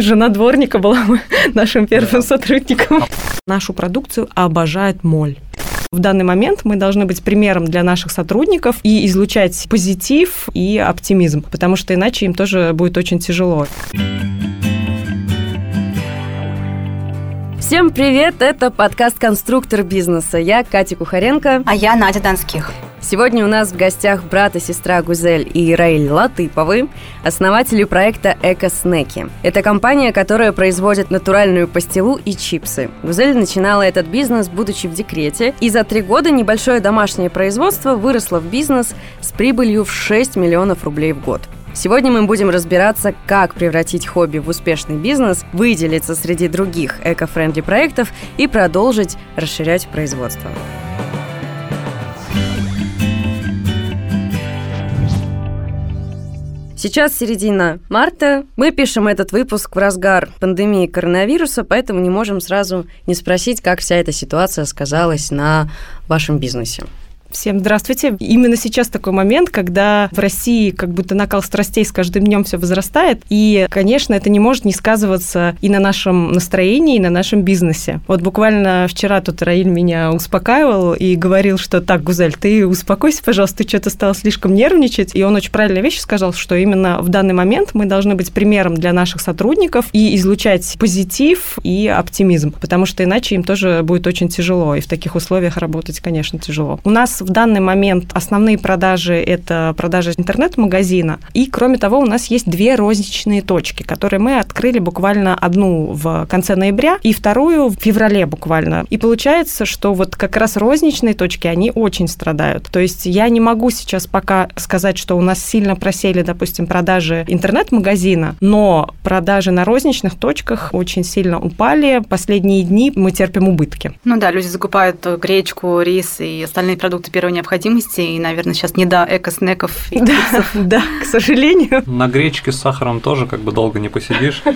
Жена дворника была нашим первым сотрудником. Нашу продукцию обожает моль. В данный момент мы должны быть примером для наших сотрудников и излучать позитив и оптимизм, потому что иначе им тоже будет очень тяжело. Всем привет! Это подкаст «Конструктор бизнеса». Я Катя Кухаренко. А я Надя Донских. Сегодня у нас в гостях брат и сестра Гузель и Раиль Латыповы, основатели проекта «Эко-снеки». Это компания, которая производит натуральную пастилу и чипсы. Гузель начинала этот бизнес, будучи в декрете, и за три года небольшое домашнее производство выросло в бизнес с прибылью в 6 миллионов рублей в год. Сегодня мы будем разбираться, как превратить хобби в успешный бизнес, выделиться среди других эко-френдли проектов и продолжить расширять производство. Сейчас середина марта. Мы пишем этот выпуск в разгар пандемии коронавируса, поэтому не можем сразу не спросить, как вся эта ситуация сказалась на вашем бизнесе. Всем здравствуйте. Именно сейчас такой момент, когда в России как будто накал страстей с каждым днем все возрастает. И, конечно, это не может не сказываться и на нашем настроении, и на нашем бизнесе. Вот буквально вчера тут Раиль меня успокаивал и говорил, что так, Гузель, ты успокойся, пожалуйста, ты что-то стал слишком нервничать. И он очень правильную вещь сказал, что именно в данный момент мы должны быть примером для наших сотрудников и излучать позитив и оптимизм, потому что иначе им тоже будет очень тяжело. И в таких условиях работать, конечно, тяжело. У нас в данный момент основные продажи – это продажи интернет-магазина. И, кроме того, у нас есть две розничные точки, которые мы открыли буквально одну в конце ноября и вторую в феврале буквально. И получается, что вот как раз розничные точки, они очень страдают. То есть я не могу сейчас пока сказать, что у нас сильно просели, допустим, продажи интернет-магазина, но продажи на розничных точках очень сильно упали. Последние дни мы терпим убытки. Ну да, люди закупают гречку, рис и остальные продукты первой необходимости, и, наверное, сейчас не до эко-снеков и да, да, к сожалению. На гречке с сахаром тоже как бы долго не посидишь.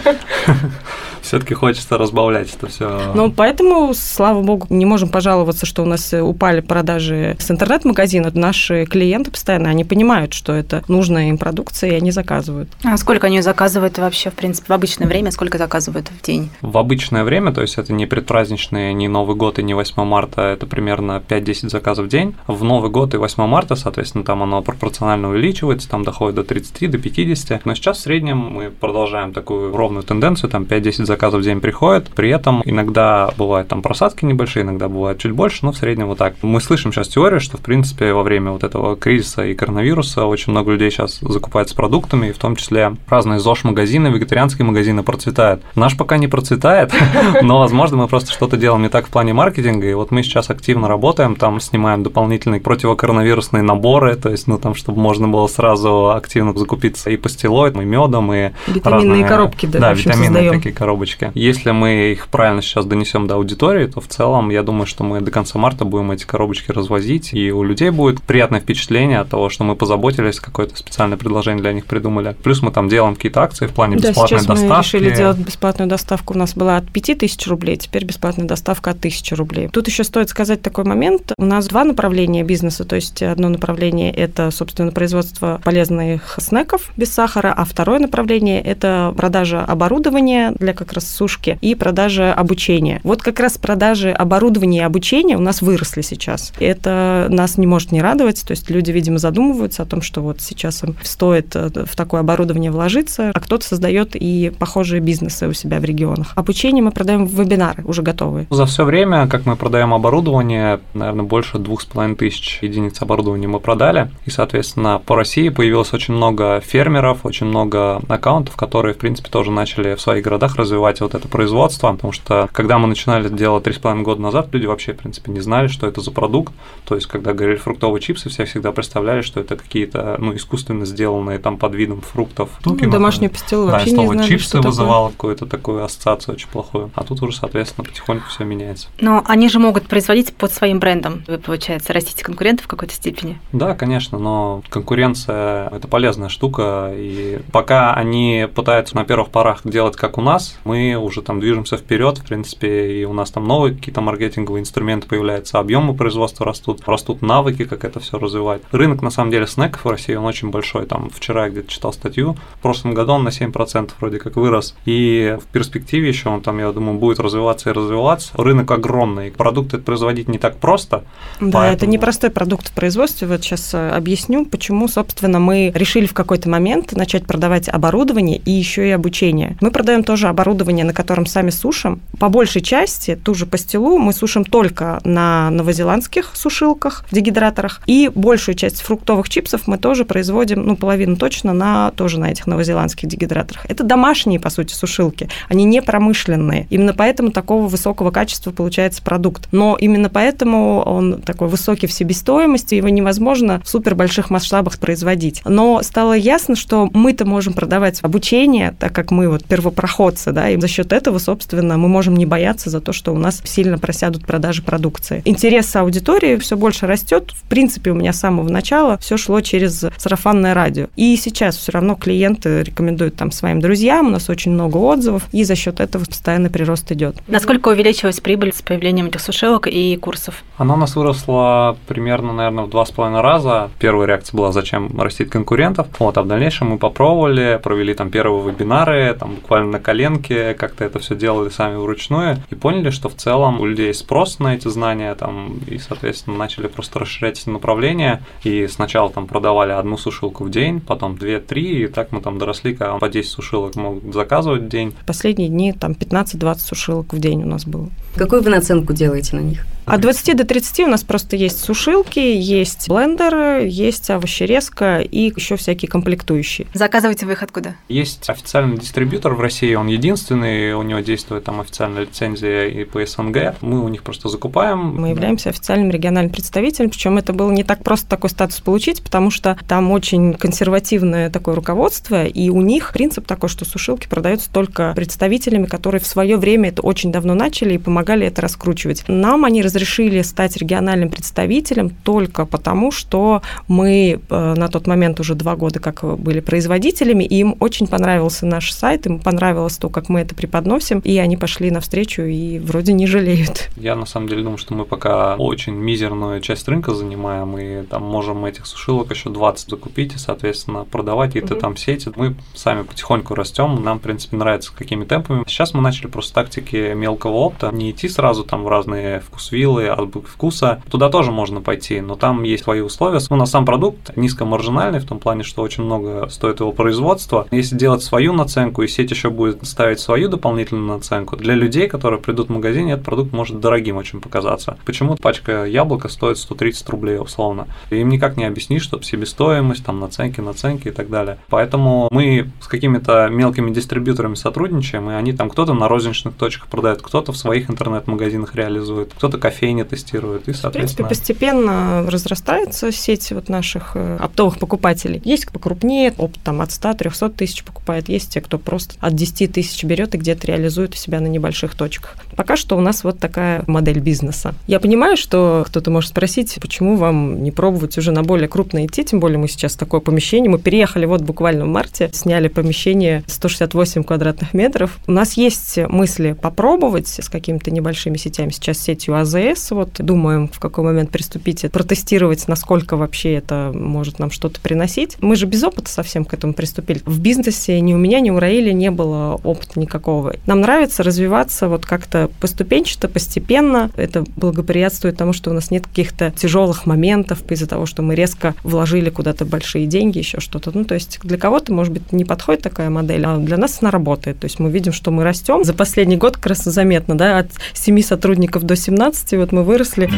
Все-таки хочется разбавлять это все. Ну, поэтому, слава богу, не можем пожаловаться, что у нас упали продажи с интернет-магазина. Наши клиенты постоянно, они понимают, что это нужная им продукция, и они заказывают. А сколько они заказывают вообще, в принципе, в обычное время? Сколько заказывают в день? В обычное время, то есть это не предпраздничные, не Новый год и не 8 марта, это примерно 5-10 заказов в день в Новый год и 8 марта, соответственно, там оно пропорционально увеличивается, там доходит до 30, до 50. Но сейчас в среднем мы продолжаем такую ровную тенденцию, там 5-10 заказов в день приходит. При этом иногда бывают там просадки небольшие, иногда бывает чуть больше, но в среднем вот так. Мы слышим сейчас теорию, что, в принципе, во время вот этого кризиса и коронавируса очень много людей сейчас закупается продуктами, и в том числе разные ЗОЖ-магазины, вегетарианские магазины процветают. Наш пока не процветает, но, возможно, мы просто что-то делаем не так в плане маркетинга, и вот мы сейчас активно работаем, там снимаем дополнительные дополнительные противокоронавирусные наборы, то есть, ну, там, чтобы можно было сразу активно закупиться и пастилой, и медом, и Витаминные разные, коробки, да, да витаминные создаем. такие коробочки. Если мы их правильно сейчас донесем до аудитории, то в целом, я думаю, что мы до конца марта будем эти коробочки развозить, и у людей будет приятное впечатление от того, что мы позаботились, какое-то специальное предложение для них придумали. Плюс мы там делаем какие-то акции в плане бесплатной да, сейчас доставки. мы решили делать бесплатную доставку. У нас была от 5000 рублей, теперь бесплатная доставка от 1000 рублей. Тут еще стоит сказать такой момент. У нас два направления направления бизнеса. То есть одно направление – это, собственно, производство полезных снеков без сахара, а второе направление – это продажа оборудования для как раз сушки и продажа обучения. Вот как раз продажи оборудования и обучения у нас выросли сейчас. Это нас не может не радовать. То есть люди, видимо, задумываются о том, что вот сейчас им стоит э, в такое оборудование вложиться, а кто-то создает и похожие бизнесы у себя в регионах. Обучение мы продаем в вебинары уже готовые. За все время, как мы продаем оборудование, наверное, больше двух с половиной 2,5 тысяч единиц оборудования мы продали. И, соответственно, по России появилось очень много фермеров, очень много аккаунтов, которые, в принципе, тоже начали в своих городах развивать вот это производство. Потому что, когда мы начинали это дело 3,5 года назад, люди вообще, в принципе, не знали, что это за продукт. То есть, когда говорили фруктовые чипсы, все всегда представляли, что это какие-то, ну, искусственно сделанные там под видом фруктов. Ну, домашнюю пастилу да, вообще не знали, чипсы вызывало какую-то такую ассоциацию очень плохую. А тут уже, соответственно, потихоньку все меняется. Но они же могут производить под своим брендом, получается, растите конкурентов в какой-то степени? Да, конечно, но конкуренция – это полезная штука, и пока они пытаются на первых порах делать как у нас, мы мы уже там движемся вперед, в принципе, и у нас там новые какие-то маркетинговые инструменты появляются, объемы производства растут, растут навыки, как это все развивать. Рынок, на самом деле, снеков в России, он очень большой. Там вчера я где-то читал статью, в прошлом году он на 7% вроде как вырос. И в перспективе еще он там, я думаю, будет развиваться и развиваться. Рынок огромный. Продукты производить не так просто. Да, поэтому... это непростой продукт в производстве. Вот сейчас э, объясню, почему, собственно, мы решили в какой-то момент начать продавать оборудование и еще и обучение. Мы продаем тоже оборудование, на котором сами сушим. По большей части ту же пастилу мы сушим только на новозеландских сушилках, дегидраторах, и большую часть фруктовых чипсов мы тоже производим, ну, половину точно, на, тоже на этих новозеландских дегидраторах. Это домашние, по сути, сушилки, они не промышленные. Именно поэтому такого высокого качества получается продукт. Но именно поэтому он такой высокий в себестоимости, его невозможно в супер больших масштабах производить. Но стало ясно, что мы-то можем продавать обучение, так как мы вот первопроходцы, да, и за счет этого, собственно, мы можем не бояться за то, что у нас сильно просядут продажи продукции. Интерес аудитории все больше растет. В принципе, у меня с самого начала все шло через сарафанное радио. И сейчас все равно клиенты рекомендуют там своим друзьям, у нас очень много отзывов, и за счет этого постоянно прирост идет. Насколько увеличилась прибыль с появлением этих сушилок и курсов? Она у нас выросла примерно, наверное, в два с половиной раза. Первая реакция была, зачем растить конкурентов. Вот, а в дальнейшем мы попробовали, провели там первые вебинары, там буквально на коленке, как-то это все делали сами вручную, и поняли, что в целом у людей спрос на эти знания, там, и, соответственно, начали просто расширять эти направления, и сначала там продавали одну сушилку в день, потом две, три, и так мы там доросли, когда по 10 сушилок могут заказывать в день. Последние дни там 15-20 сушилок в день у нас было. Какую вы наценку делаете на них? От 20 до 30 у нас просто есть сушилки, есть блендеры, есть овощерезка и еще всякие комплектующие. Заказываете вы их откуда? Есть официальный дистрибьютор в России, он единственный, у него действует там официальная лицензия и по СНГ. Мы у них просто закупаем. Мы являемся официальным региональным представителем, причем это было не так просто такой статус получить, потому что там очень консервативное такое руководство, и у них принцип такой, что сушилки продаются только представителями, которые в свое время это очень давно начали и помогали это раскручивать. Нам они разрешили стать региональным представителем только потому, что мы э, на тот момент уже два года как были производителями, и им очень понравился наш сайт, им понравилось то, как мы это преподносим, и они пошли навстречу и вроде не жалеют. Я на самом деле думаю, что мы пока очень мизерную часть рынка занимаем, и там можем этих сушилок еще 20 закупить и, соответственно, продавать какие-то угу. там сети. Мы сами потихоньку растем, нам, в принципе, нравится какими темпами. Сейчас мы начали просто тактики мелкого опта, не идти сразу там в разные вкусвиды, виллы, азбук вкуса. Туда тоже можно пойти, но там есть свои условия. Ну, на сам продукт низкомаржинальный, в том плане, что очень много стоит его производства. Если делать свою наценку, и сеть еще будет ставить свою дополнительную наценку, для людей, которые придут в магазин, этот продукт может дорогим очень показаться. Почему пачка яблока стоит 130 рублей условно? Им никак не объяснишь, что себестоимость, там наценки, наценки и так далее. Поэтому мы с какими-то мелкими дистрибьюторами сотрудничаем, и они там кто-то на розничных точках продает, кто-то в своих интернет-магазинах реализует, кто-то кофейни тестируют. И, соответственно... В принципе, постепенно разрастается сеть вот наших э, оптовых покупателей. Есть покрупнее, опт там от 100-300 тысяч покупает. Есть те, кто просто от 10 тысяч берет и где-то реализует у себя на небольших точках. Пока что у нас вот такая модель бизнеса. Я понимаю, что кто-то может спросить, почему вам не пробовать уже на более крупное идти, тем более мы сейчас такое помещение, мы переехали вот буквально в марте, сняли помещение 168 квадратных метров. У нас есть мысли попробовать с какими-то небольшими сетями, сейчас сетью АЗ АЗС. Вот думаем, в какой момент приступить, протестировать, насколько вообще это может нам что-то приносить. Мы же без опыта совсем к этому приступили. В бизнесе ни у меня, ни у Раиля не было опыта никакого. Нам нравится развиваться вот как-то поступенчато, постепенно. Это благоприятствует тому, что у нас нет каких-то тяжелых моментов из-за того, что мы резко вложили куда-то большие деньги, еще что-то. Ну, то есть для кого-то, может быть, не подходит такая модель, а для нас она работает. То есть мы видим, что мы растем. За последний год как раз заметно, да, от 7 сотрудников до 17 15, вот мы выросли.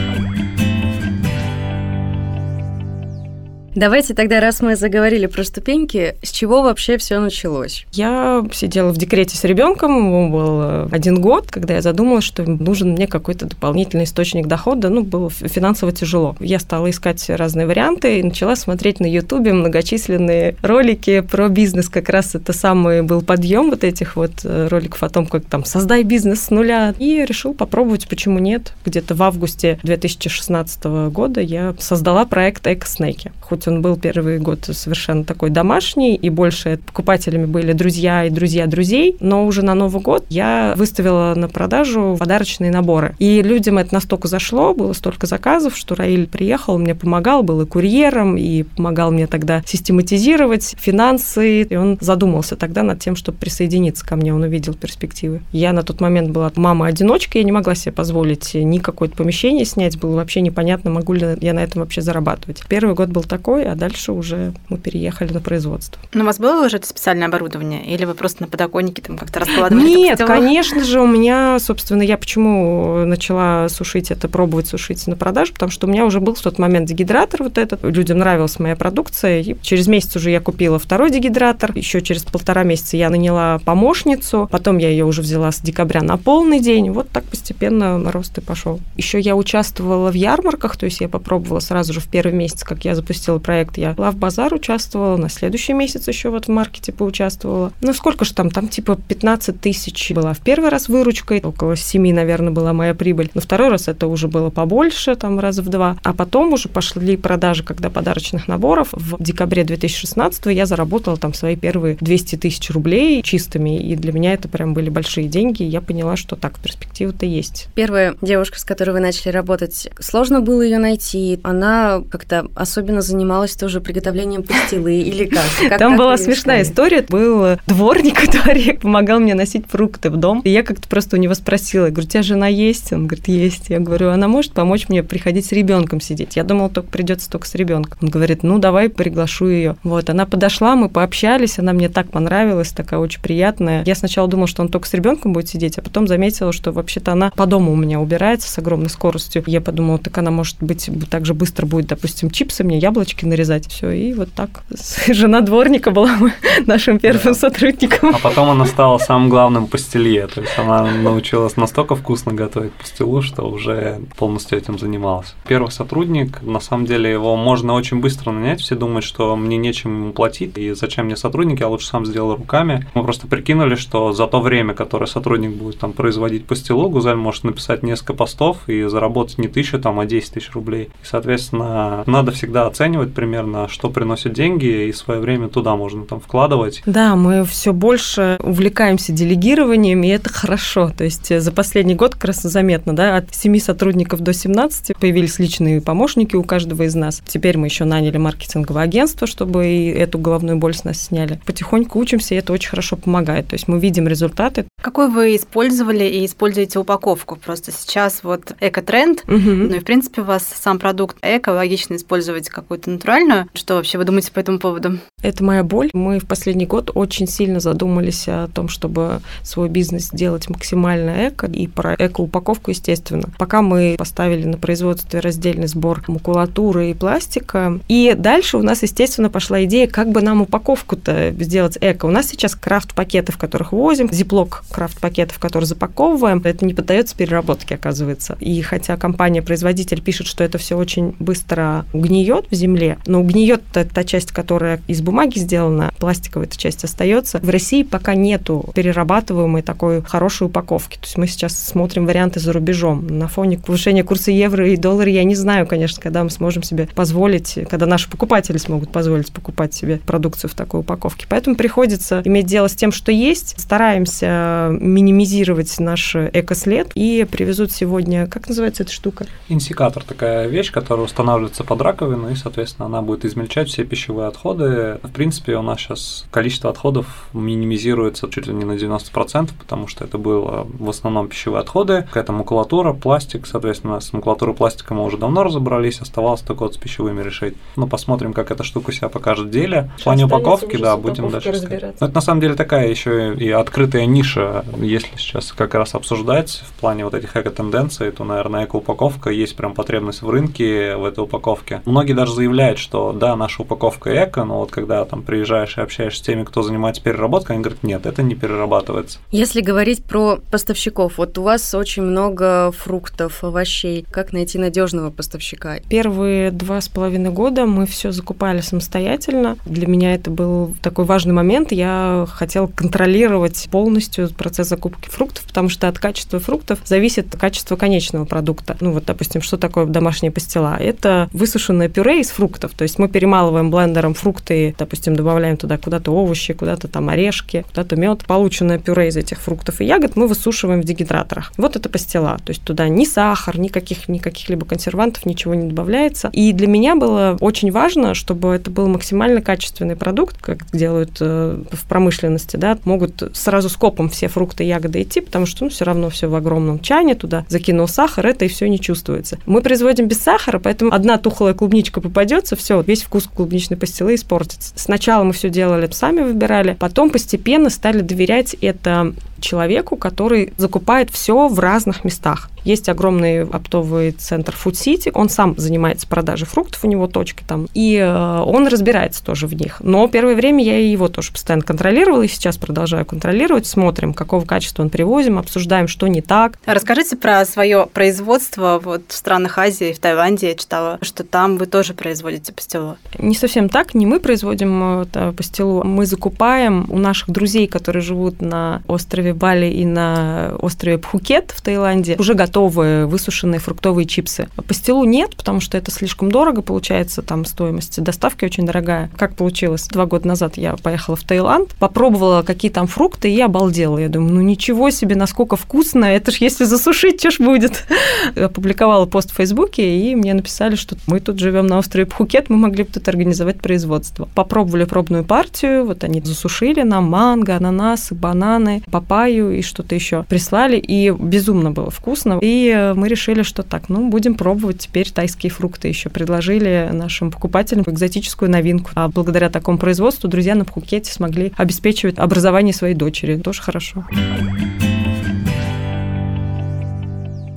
Давайте тогда, раз мы заговорили про ступеньки, с чего вообще все началось? Я сидела в декрете с ребенком, ему был один год, когда я задумалась, что нужен мне какой-то дополнительный источник дохода. Ну, было финансово тяжело. Я стала искать разные варианты и начала смотреть на Ютубе многочисленные ролики про бизнес. Как раз это самый был подъем вот этих вот э, роликов о том, как там создай бизнес с нуля. И решил попробовать, почему нет. Где-то в августе 2016 года я создала проект Экоснеки. Хоть хоть он был первый год совершенно такой домашний, и больше покупателями были друзья и друзья друзей, но уже на Новый год я выставила на продажу подарочные наборы. И людям это настолько зашло, было столько заказов, что Раиль приехал, мне помогал, был и курьером, и помогал мне тогда систематизировать финансы, и он задумался тогда над тем, чтобы присоединиться ко мне, он увидел перспективы. Я на тот момент была мама-одиночка, я не могла себе позволить ни какое-то помещение снять, было вообще непонятно, могу ли я на этом вообще зарабатывать. Первый год был такой, а дальше уже мы переехали на производство. Но у вас было уже это специальное оборудование? Или вы просто на подоконнике там как-то раскладывали? Нет, конечно же, у меня, собственно, я почему начала сушить это, пробовать сушить на продажу, потому что у меня уже был в тот момент дегидратор вот этот, людям нравилась моя продукция, и через месяц уже я купила второй дегидратор, еще через полтора месяца я наняла помощницу, потом я ее уже взяла с декабря на полный день, вот так постепенно рост и пошел. Еще я участвовала в ярмарках, то есть я попробовала сразу же в первый месяц, как я запустила проект, я в базар участвовала, на следующий месяц еще вот в маркете поучаствовала. Ну, сколько же там? Там типа 15 тысяч была в первый раз выручкой, около 7, наверное, была моя прибыль. На второй раз это уже было побольше, там раза в два. А потом уже пошли продажи, когда подарочных наборов. В декабре 2016 я заработала там свои первые 200 тысяч рублей чистыми, и для меня это прям были большие деньги, и я поняла, что так, перспектива-то есть. Первая девушка, с которой вы начали работать, сложно было ее найти? Она как-то особенно занималась тоже приготовлением пастилы или как? как Там была смешная история. Был дворник во дворе, помогал мне носить фрукты в дом. И я как-то просто у него спросила, я говорю, у тебя жена есть? Он говорит, есть. Я говорю, она может помочь мне приходить с ребенком сидеть? Я думала, только придется только с ребенком. Он говорит, ну давай приглашу ее. Вот, она подошла, мы пообщались, она мне так понравилась, такая очень приятная. Я сначала думала, что он только с ребенком будет сидеть, а потом заметила, что вообще-то она по дому у меня убирается с огромной скоростью. Я подумала, так она, может быть, так же быстро будет, допустим, чипсы мне, яблочки нарезать. Все, и вот так. Жена дворника была нашим первым да. сотрудником. А потом она стала самым главным пастелье. То есть она научилась настолько вкусно готовить пастилу, что уже полностью этим занималась. Первый сотрудник, на самом деле, его можно очень быстро нанять. Все думают, что мне нечем ему платить, и зачем мне сотрудники, я лучше сам сделаю руками. Мы просто прикинули, что за то время, которое сотрудник будет там производить пастилу, Гузель может написать несколько постов и заработать не тысячу, там, а 10 тысяч рублей. И, соответственно, надо всегда оценивать примерно, что приносит деньги, и свое время туда можно там вкладывать. Да, мы все больше увлекаемся делегированием, и это хорошо. То есть э, за последний год как раз заметно, да, от 7 сотрудников до 17 появились личные помощники у каждого из нас. Теперь мы еще наняли маркетинговое агентство, чтобы и эту головную боль с нас сняли. Потихоньку учимся, и это очень хорошо помогает. То есть мы видим результаты. Какой вы использовали и используете упаковку? Просто сейчас вот эко-тренд, угу. ну и в принципе у вас сам продукт эко, логично использовать какую-то натуральную. Что вообще вы думаете по этому поводу? Это моя боль. Мы в последний год очень сильно задумались о том, чтобы свой бизнес сделать максимально эко и про эко-упаковку, естественно. Пока мы поставили на производстве раздельный сбор макулатуры и пластика. И дальше у нас, естественно, пошла идея, как бы нам упаковку-то сделать эко. У нас сейчас крафт-пакеты, в которых возим, зиплок крафт-пакетов, которые запаковываем. Это не поддается переработке, оказывается. И хотя компания-производитель пишет, что это все очень быстро гниет в земле, но гниет та часть, которая из бумаги сделана, пластиковая эта часть остается. В России пока нету перерабатываемой такой хорошей упаковки. То есть мы сейчас смотрим варианты за рубежом. На фоне повышения курса евро и доллара я не знаю, конечно, когда мы сможем себе позволить, когда наши покупатели смогут позволить покупать себе продукцию в такой упаковке. Поэтому приходится иметь дело с тем, что есть. Стараемся минимизировать наш экослед и привезут сегодня, как называется эта штука? Инсикатор такая вещь, которая устанавливается под раковину, и, соответственно, она будет измельчать все пищевые отходы в принципе, у нас сейчас количество отходов минимизируется чуть ли не на 90%, потому что это было в основном пищевые отходы, какая-то макулатура, пластик, соответственно, с макулатурой пластика мы уже давно разобрались, оставалось только вот с пищевыми решить. Ну, посмотрим, как эта штука себя покажет в деле. В плане упаковки, да, будем дальше разбираться. Но это на самом деле такая еще и открытая ниша, если сейчас как раз обсуждать в плане вот этих эко-тенденций, то, наверное, эко-упаковка, есть прям потребность в рынке в этой упаковке. Многие даже заявляют, что да, наша упаковка эко, но вот когда когда там приезжаешь и общаешься с теми, кто занимается переработкой, они говорят, нет, это не перерабатывается. Если говорить про поставщиков, вот у вас очень много фруктов, овощей. Как найти надежного поставщика? Первые два с половиной года мы все закупали самостоятельно. Для меня это был такой важный момент. Я хотела контролировать полностью процесс закупки фруктов, потому что от качества фруктов зависит качество конечного продукта. Ну вот, допустим, что такое домашняя пастила? Это высушенное пюре из фруктов фруктов. То есть мы перемалываем блендером фрукты, допустим, добавляем туда куда-то овощи, куда-то там орешки, куда-то мед. Полученное пюре из этих фруктов и ягод мы высушиваем в дегидраторах. Вот это пастила. То есть туда ни сахар, никаких, никаких либо консервантов, ничего не добавляется. И для меня было очень важно, чтобы это был максимально качественный продукт, как делают э, в промышленности, да, могут сразу скопом все фрукты, ягоды идти, потому что ну, все равно все в огромном чане туда закинул сахар, это и все не чувствуется. Мы производим без сахара, поэтому одна тухлая клубничка попадется, все, весь вкус клубничной пастилы испортится. Сначала мы все делали, сами выбирали, потом постепенно стали доверять это человеку, который закупает все в разных местах. Есть огромный оптовый центр Food City, он сам занимается продажей фруктов, у него точки там, и э, он разбирается тоже в них. Но первое время я его тоже постоянно контролировала, и сейчас продолжаю контролировать, смотрим, какого качества он привозим, обсуждаем, что не так. Расскажите про свое производство вот в странах Азии, в Таиланде я читала, что там вы тоже производите пастилу. Не совсем так, не мы производим э, пастилу, мы закупаем у наших друзей, которые живут на острове Бали и на острове Пхукет в Таиланде уже готовые высушенные фруктовые чипсы. Пастилу нет, потому что это слишком дорого, получается, там стоимость доставки очень дорогая. Как получилось? Два года назад я поехала в Таиланд, попробовала, какие там фрукты, и обалдела. Я думаю, ну ничего себе, насколько вкусно, это ж если засушить, что ж будет? Опубликовала пост в Фейсбуке, и мне написали, что мы тут живем на острове Пхукет, мы могли бы тут организовать производство. Попробовали пробную партию, вот они засушили нам манго, ананасы, бананы, папайя, папайю и что-то еще прислали, и безумно было вкусно. И э, мы решили, что так, ну, будем пробовать теперь тайские фрукты еще. Предложили нашим покупателям экзотическую новинку. А благодаря такому производству друзья на Пхукете смогли обеспечивать образование своей дочери. Тоже хорошо.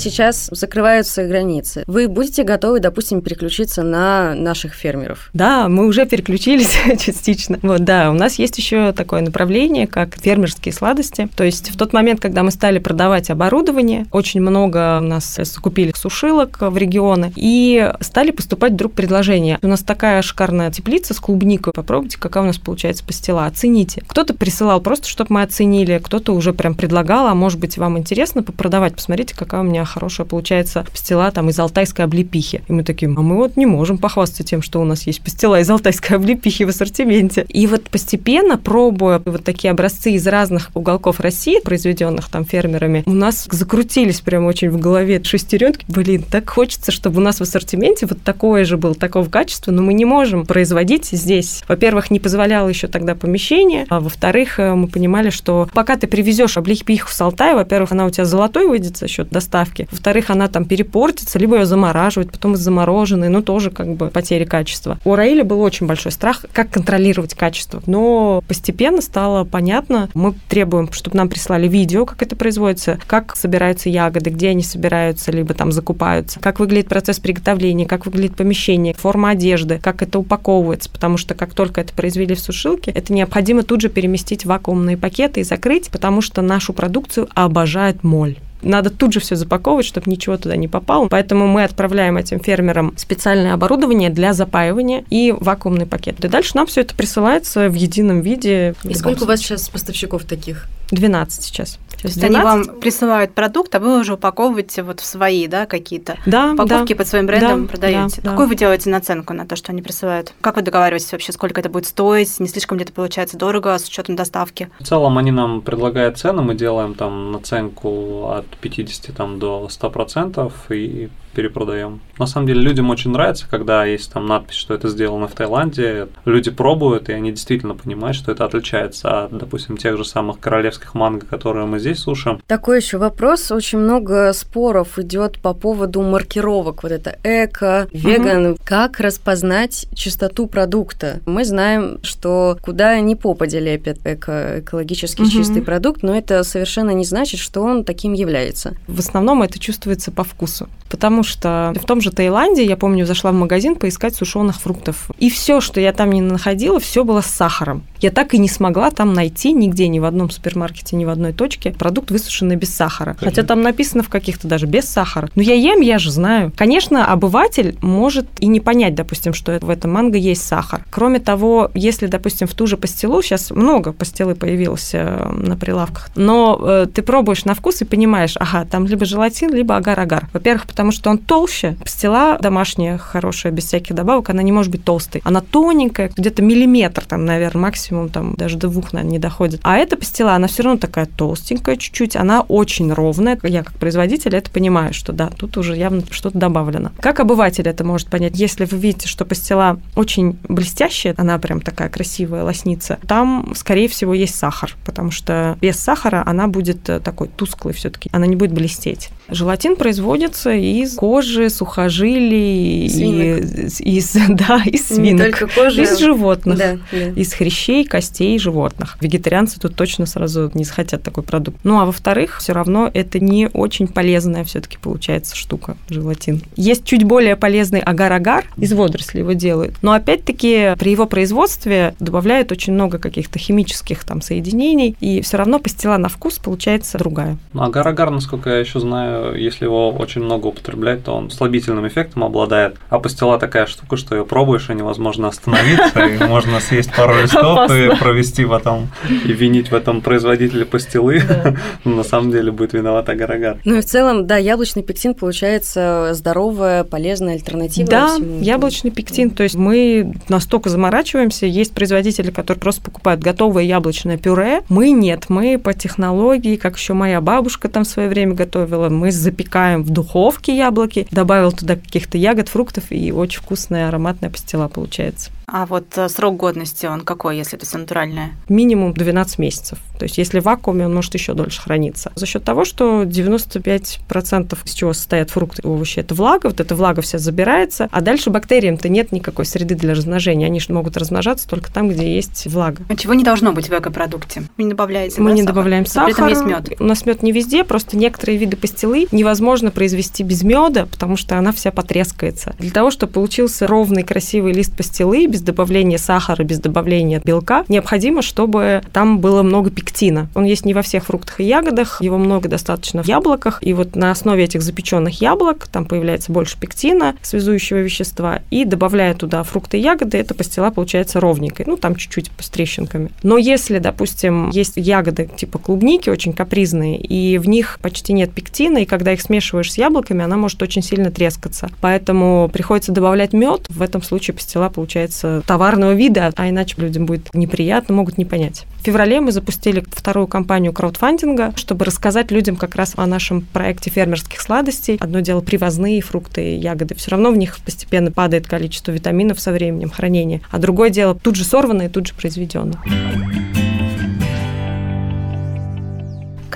Сейчас закрываются границы. Вы будете готовы, допустим, переключиться на наших фермеров? Да, мы уже переключились частично. Вот, да, у нас есть еще такое направление, как фермерские сладости. То есть в тот момент, когда мы стали продавать оборудование, очень много у нас купили сушилок в регионы и стали поступать вдруг предложения. У нас такая шикарная теплица с клубникой. Попробуйте, какая у нас получается пастила. Оцените. Кто-то присылал просто, чтобы мы оценили, кто-то уже прям предлагал, а может быть, вам интересно попродавать, посмотрите, какая у меня хорошая получается пастила там из алтайской облепихи. И мы такие, а мы вот не можем похвастаться тем, что у нас есть пастила из алтайской облепихи в ассортименте. И вот постепенно, пробуя вот такие образцы из разных уголков России, произведенных там фермерами, у нас закрутились прям очень в голове шестеренки. Блин, так хочется, чтобы у нас в ассортименте вот такое же было, такого качества, но мы не можем производить здесь. Во-первых, не позволяло еще тогда помещение, а во-вторых, э, мы понимали, что пока ты привезешь облепиху с Алтая, во-первых, она у тебя золотой выйдет за счет доставки, доставки. Во-вторых, она там перепортится, либо ее замораживать, потом из замороженной, ну, тоже как бы потери качества. У Раиля был очень большой страх, как контролировать качество. Но постепенно стало понятно, мы требуем, чтобы нам прислали видео, как это производится, как собираются ягоды, где они собираются, либо там закупаются, как выглядит процесс приготовления, как выглядит помещение, форма одежды, как это упаковывается, потому что как только это произвели в сушилке, это необходимо тут же переместить в вакуумные пакеты и закрыть, потому что нашу продукцию обожает моль. Надо тут же все запаковывать, чтобы ничего туда не попало. Поэтому мы отправляем этим фермерам специальное оборудование для запаивания и вакуумный пакет. И дальше нам все это присылается в едином виде. И сколько у вас сейчас поставщиков таких? 12 сейчас. То есть 12... они вам присылают продукт, а вы уже упаковываете вот в свои, да, какие-то да, упаковки да, под своим брендом да, продаете. Да, Какую да. вы делаете наценку на то, что они присылают? Как вы договариваетесь вообще, сколько это будет стоить? Не слишком где-то получается дорого с учетом доставки? В целом они нам предлагают цену, мы делаем там наценку от 50 там, до 100% и перепродаем. На самом деле людям очень нравится, когда есть там надпись, что это сделано в Таиланде. Люди пробуют, и они действительно понимают, что это отличается от, допустим, тех же самых королевских манго, которые мы здесь слушаем. Такой еще вопрос. Очень много споров идет по поводу маркировок. Вот это эко, веган. Угу. Как распознать чистоту продукта? Мы знаем, что куда ни попадя лепят эко, экологически угу. чистый продукт, но это совершенно не значит, что он таким является. В основном это чувствуется по вкусу. Потому что в том же Таиланде, я помню, зашла в магазин поискать сушеных фруктов. И все, что я там не находила, все было с сахаром. Я так и не смогла там найти нигде, ни в одном супермаркете, ни в одной точке продукт высушенный без сахара. Хотя там написано в каких-то даже без сахара. Но я ем, я же знаю. Конечно, обыватель может и не понять, допустим, что в этом манго есть сахар. Кроме того, если, допустим, в ту же пастилу, сейчас много пастилы появилось э, на прилавках, но э, ты пробуешь на вкус и понимаешь, ага, там либо желатин, либо агар-агар. Во-первых, потому что он толще. Пастила домашняя, хорошая, без всяких добавок, она не может быть толстой. Она тоненькая, где-то миллиметр, там, наверное, максимум, там, даже до двух, наверное, не доходит. А эта пастила, она все равно такая толстенькая чуть-чуть, она очень ровная. Я как производитель это понимаю, что да, тут уже явно что-то добавлено. Как обыватель это может понять? Если вы видите, что пастила очень блестящая, она прям такая красивая, лосница, там, скорее всего, есть сахар, потому что без сахара она будет э, такой тусклый все-таки, она не будет блестеть. Желатин производится из кожи, сухожилий, Свинок. из, из, да, из свинок. Только кожа. Из животных. Да, да. Из хрящей, костей животных. Вегетарианцы тут точно сразу не захотят такой продукт. Ну, а во-вторых, все равно это не очень полезная все-таки получается штука, желатин. Есть чуть более полезный агар-агар, из водорослей его делают. Но опять-таки при его производстве добавляют очень много каких-то химических там соединений, и все равно пастила на вкус получается другая. Ну, агар-агар, насколько я еще знаю, если его очень много употреблять, то он слабительным эффектом обладает. А пастила такая штука, что ее пробуешь, и невозможно остановиться, и можно съесть пару листов и провести потом, и винить в этом производителя пастилы. Но На самом деле будет виноват агар-агар. Ну и в целом, да, яблочный пектин получается здоровая, полезная альтернатива Да, яблочный пектин. То есть мы настолько заморачиваемся. Есть производители, которые просто покупают готовое яблочное пюре. Мы нет. Мы по технологии, как еще моя бабушка там в свое время готовила, мы запекаем в духовке яблоки, добавил туда каких-то ягод, фруктов, и очень вкусная ароматная пастила получается. А вот э, срок годности он какой, если это все натуральное? Минимум 12 месяцев. То есть если в вакууме, он может еще дольше храниться. За счет того, что 95% из чего состоят фрукты и овощи, это влага, вот эта влага вся забирается, а дальше бактериям-то нет никакой среды для размножения. Они же могут размножаться только там, где есть влага. А чего не должно быть в эко-продукте? Вы не добавляете Мы да, не сахар? добавляем сахар. При этом есть мед. У нас мед не везде, просто некоторые виды пастилы невозможно произвести без меда, потому что она вся потрескается. Для того, чтобы получился ровный красивый лист пастилы без добавления сахара, без добавления белка, необходимо, чтобы там было много пектина. Он есть не во всех фруктах и ягодах, его много достаточно в яблоках, и вот на основе этих запеченных яблок там появляется больше пектина, связующего вещества, и добавляя туда фрукты и ягоды, эта пастила получается ровненькой, ну там чуть-чуть с трещинками. Но если, допустим, есть ягоды типа клубники очень капризные, и в них почти нет пектина, и когда их смешиваешь с яблоками, она может очень сильно трескаться. Поэтому приходится добавлять мед. В этом случае пастила получается товарного вида, а иначе людям будет неприятно, могут не понять. В феврале мы запустили вторую кампанию краудфандинга, чтобы рассказать людям как раз о нашем проекте фермерских сладостей. Одно дело привозные фрукты и ягоды, все равно в них постепенно падает количество витаминов со временем хранения. А другое дело тут же сорвано и тут же произведено.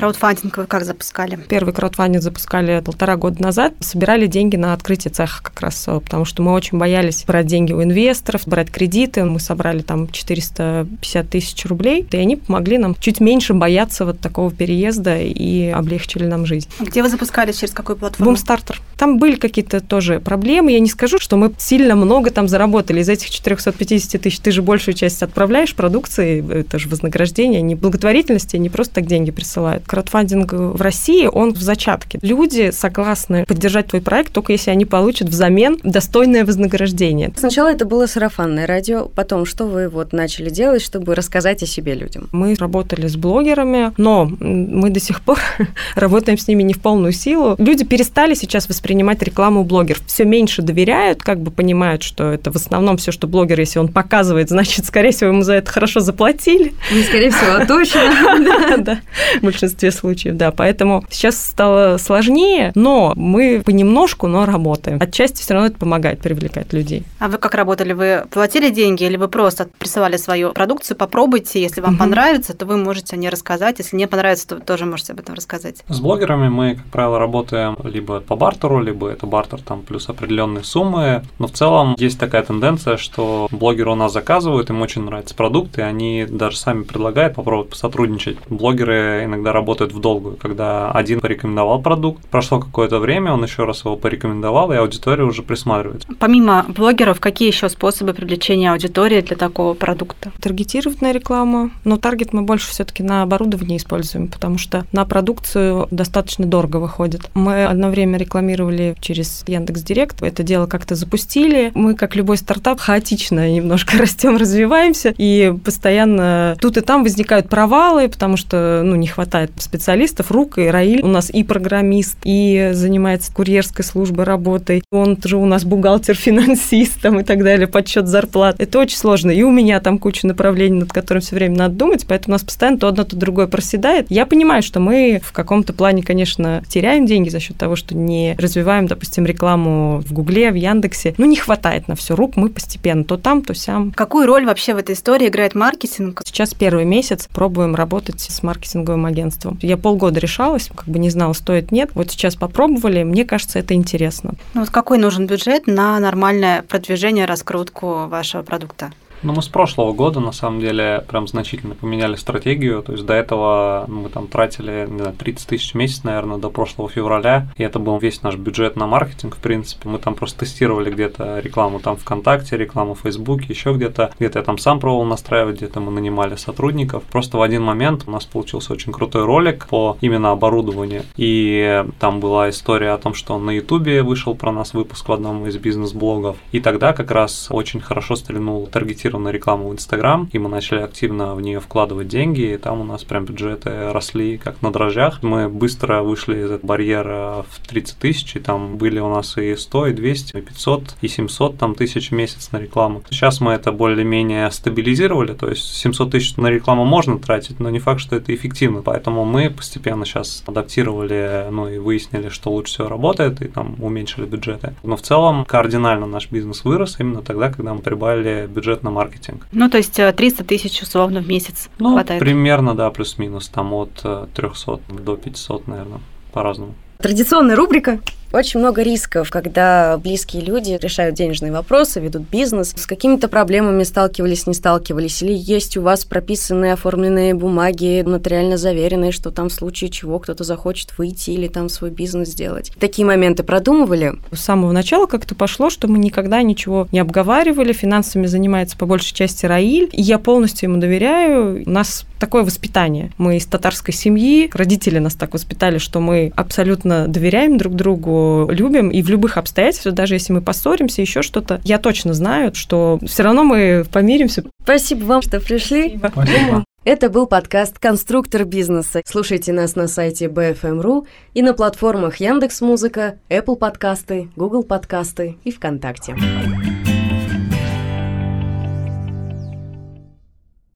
Краудфандинг вы как запускали? Первый краудфандинг запускали полтора года назад. Собирали деньги на открытие цеха как раз, э, потому что мы очень боялись брать деньги у инвесторов, брать кредиты. Мы собрали там 450 тысяч рублей, и они помогли нам чуть меньше бояться вот такого переезда и облегчили нам жизнь. Где вы запускались, через какую платформу? Бумстартер. Там были какие-то тоже проблемы. Я не скажу, что мы сильно много там заработали. Из этих 450 тысяч ты же большую часть отправляешь продукции, это же вознаграждение, не благотворительности, не просто так деньги присылают. Краудфандинг в России, он в зачатке. Люди согласны поддержать твой проект, только если они получат взамен достойное вознаграждение. Сначала это было сарафанное радио, потом что вы вот начали делать, чтобы рассказать о себе людям? Мы работали с блогерами, но мы до сих пор работаем с ними не в полную силу. Люди перестали сейчас воспринимать рекламу блогеров. Все меньше доверяют, как бы понимают, что это в основном все, что блогер, если он показывает, значит, скорее всего, ему за это хорошо заплатили. Не скорее всего, а точно. Да, да, в большинстве случаев, да. Поэтому сейчас стало сложнее, но мы понемножку, но работаем. Отчасти все равно это помогает привлекать людей. А вы как работали? Вы платили деньги или вы просто присылали свою продукцию? Попробуйте, если вам Мгм. понравится, то вы можете о ней рассказать. Если не понравится, то вы тоже можете об этом рассказать. С блогерами мы, как правило, работаем либо по бартеру, бы, это бартер там плюс определенные суммы, но в целом есть такая тенденция, что блогеры у нас заказывают, им очень нравятся продукты, они даже сами предлагают попробовать посотрудничать. Блогеры иногда работают в долгую, когда один порекомендовал продукт, прошло какое-то время, он еще раз его порекомендовал, и аудитория уже присматривается. Помимо блогеров, какие еще способы привлечения аудитории для такого продукта? Таргетированная реклама, но таргет мы больше все-таки на оборудование используем, потому что на продукцию достаточно дорого выходит. Мы одно время рекламировали через Яндекс Директ, это дело как-то запустили. Мы, как любой стартап, хаотично немножко растем, развиваемся, и постоянно тут и там возникают провалы, потому что ну, не хватает специалистов, рук, и Раиль у нас и программист, и занимается курьерской службой, работой. Он же у нас бухгалтер-финансист там, и так далее, подсчет зарплат. Это очень сложно. И у меня там куча направлений, над которым все время надо думать, поэтому у нас постоянно то одно, то другое проседает. Я понимаю, что мы в каком-то плане, конечно, теряем деньги за счет того, что не развиваем, допустим, рекламу в Гугле, в Яндексе. Ну, не хватает на все рук, мы постепенно то там, то сям. Какую роль вообще в этой истории играет маркетинг? Сейчас первый месяц пробуем работать с маркетинговым агентством. Я полгода решалась, как бы не знала, стоит, нет. Вот сейчас попробовали, мне кажется, это интересно. Ну вот какой нужен бюджет на нормальное продвижение, раскрутку вашего продукта? Ну, мы с прошлого года, на самом деле, прям значительно поменяли стратегию. То есть до этого мы там тратили, не знаю, 30 тысяч в месяц, наверное, до прошлого февраля. И это был весь наш бюджет на маркетинг, в принципе. Мы там просто тестировали где-то рекламу там ВКонтакте, рекламу в Фейсбуке, еще где-то. Где-то я там сам пробовал настраивать, где-то мы нанимали сотрудников. Просто в один момент у нас получился очень крутой ролик по именно оборудованию. И там была история о том, что на Ютубе вышел про нас выпуск в одном из бизнес-блогов. И тогда как раз очень хорошо стрельнул таргетированный таргетированную рекламу в Инстаграм, и мы начали активно в нее вкладывать деньги, и там у нас прям бюджеты росли как на дрожжах. Мы быстро вышли из этого барьера в 30 тысяч, и там были у нас и 100, и 200, и 500, и 700 там, тысяч в месяц на рекламу. Сейчас мы это более-менее стабилизировали, то есть 700 тысяч на рекламу можно тратить, но не факт, что это эффективно, поэтому мы постепенно сейчас адаптировали, ну и выяснили, что лучше всего работает, и там уменьшили бюджеты. Но в целом кардинально наш бизнес вырос именно тогда, когда мы прибавили бюджет на маркетинг маркетинг. Ну, то есть 300 э, тысяч условно в месяц ну, хватает? примерно, да, плюс-минус, там от 300 э, до 500, наверное, по-разному. Традиционная рубрика очень много рисков, когда близкие люди решают денежные вопросы, ведут бизнес. С какими-то проблемами сталкивались, не сталкивались? Или есть у вас прописанные, оформленные бумаги, нотариально заверенные, что там в случае чего кто-то захочет выйти или там свой бизнес сделать? Такие моменты продумывали? С самого начала как-то пошло, что мы никогда ничего не обговаривали. Финансами занимается по большей части Раиль. И я полностью ему доверяю. У нас такое воспитание. Мы из татарской семьи. Родители нас так воспитали, что мы абсолютно доверяем друг другу любим, и в любых обстоятельствах, даже если мы поссоримся, еще что-то, я точно знаю, что все равно мы помиримся. Спасибо вам, что пришли. Спасибо. Это был подкаст «Конструктор бизнеса». Слушайте нас на сайте BFM.ru и на платформах Яндекс.Музыка, Apple подкасты, Google подкасты и ВКонтакте.